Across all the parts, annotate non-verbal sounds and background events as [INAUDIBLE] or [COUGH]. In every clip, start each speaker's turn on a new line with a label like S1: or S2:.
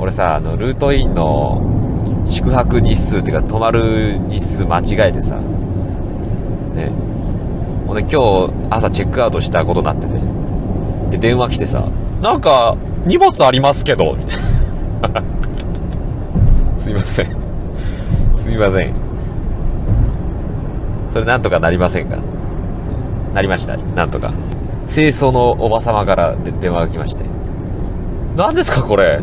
S1: 俺さ、あの、ルートインの宿泊日数っていうか、泊まる日数間違えてさ、ね。ほんで今日朝チェックアウトしたことになってて、で、電話来てさ、なんか、荷物ありますけど、みたいな。[LAUGHS] すいません。すいません。それなんとかなりませんか？なりました。なんとか。清掃のおば様から電話が来まして。何ですかこれ？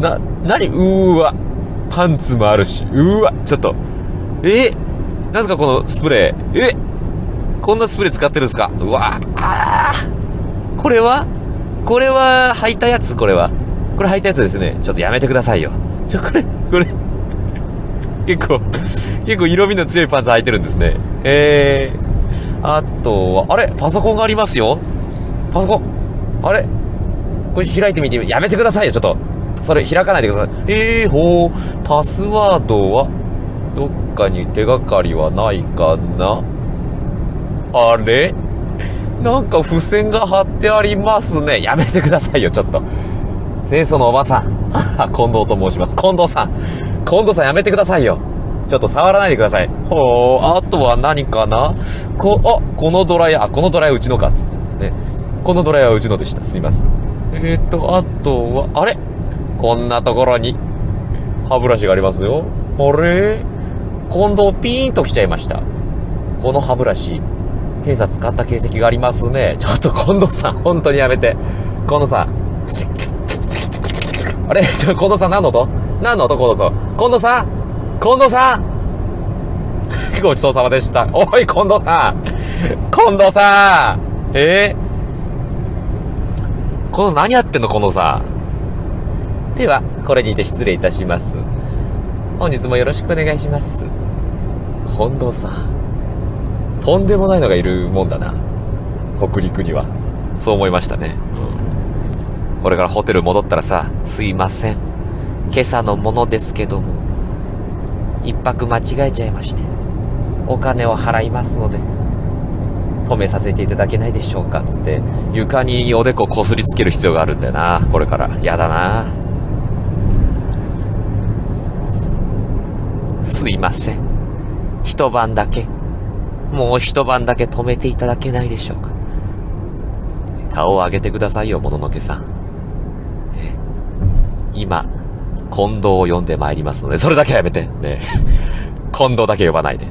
S1: な、なにうーわ。パンツもあるし。うーわ。ちょっと。え？なんすかこのスプレー？え？こんなスプレー使ってるんすか？うわあーこれは？これは履いたやつ？これは。これ履いたやつですね。ちょっとやめてくださいよ。ちょ、これ、これ。結構、結構色味の強いパンツ履いてるんですね。えー、あとは、あれ？パソコンがありますよパソコン。あれ？これ開いてみて、やめてくださいよ、ちょっと。それ開かないでください。えー、ほー、パスワードは、どっかに手がかりはないかなあれ？なんか付箋が貼ってありますね。やめてくださいよ、ちょっと。清楚のおばさん。近藤と申します。近藤さん。近藤さんやめてくださいよ。ちょっと触らないでください。ほー、あとは何かな？こ、あ、このドライヤー、あ、このドライヤーうちのか、つって。ね。このドライヤーはうちのでした。すいません。えーと、あとは、あれ？こんなところに、歯ブラシがありますよ。あれ？近藤ピーンと来ちゃいました。この歯ブラシ、警察使った形跡がありますね。ちょっと近藤さん、本当にやめて。近藤さん。あれ？ちょ、近藤さん何の音？何の音？近藤さん。近藤さん？近藤さん [LAUGHS] ごちそうさまでした。おい、近藤さん近藤さんえ？ー、近藤さん何やってんの？近藤さん。では、これにて失礼いたします。本日もよろしくお願いします。近藤さん。とんでもないのがいるもんだな。北陸には。そう思いましたね。うん。これからホテル戻ったらさ、すいません。今朝のものですけども、一泊間違えちゃいまして、お金を払いますので、止めさせていただけないでしょうかつって、床におでここすりつける必要があるんだよな。これから。やだな。すいません。一晩だけ、もう一晩だけ止めていただけないでしょうか。顔を上げてくださいよ、もののけさん。今、近藤を呼んでまいりますので、それだけはやめて。ね近藤だけ呼ばないで。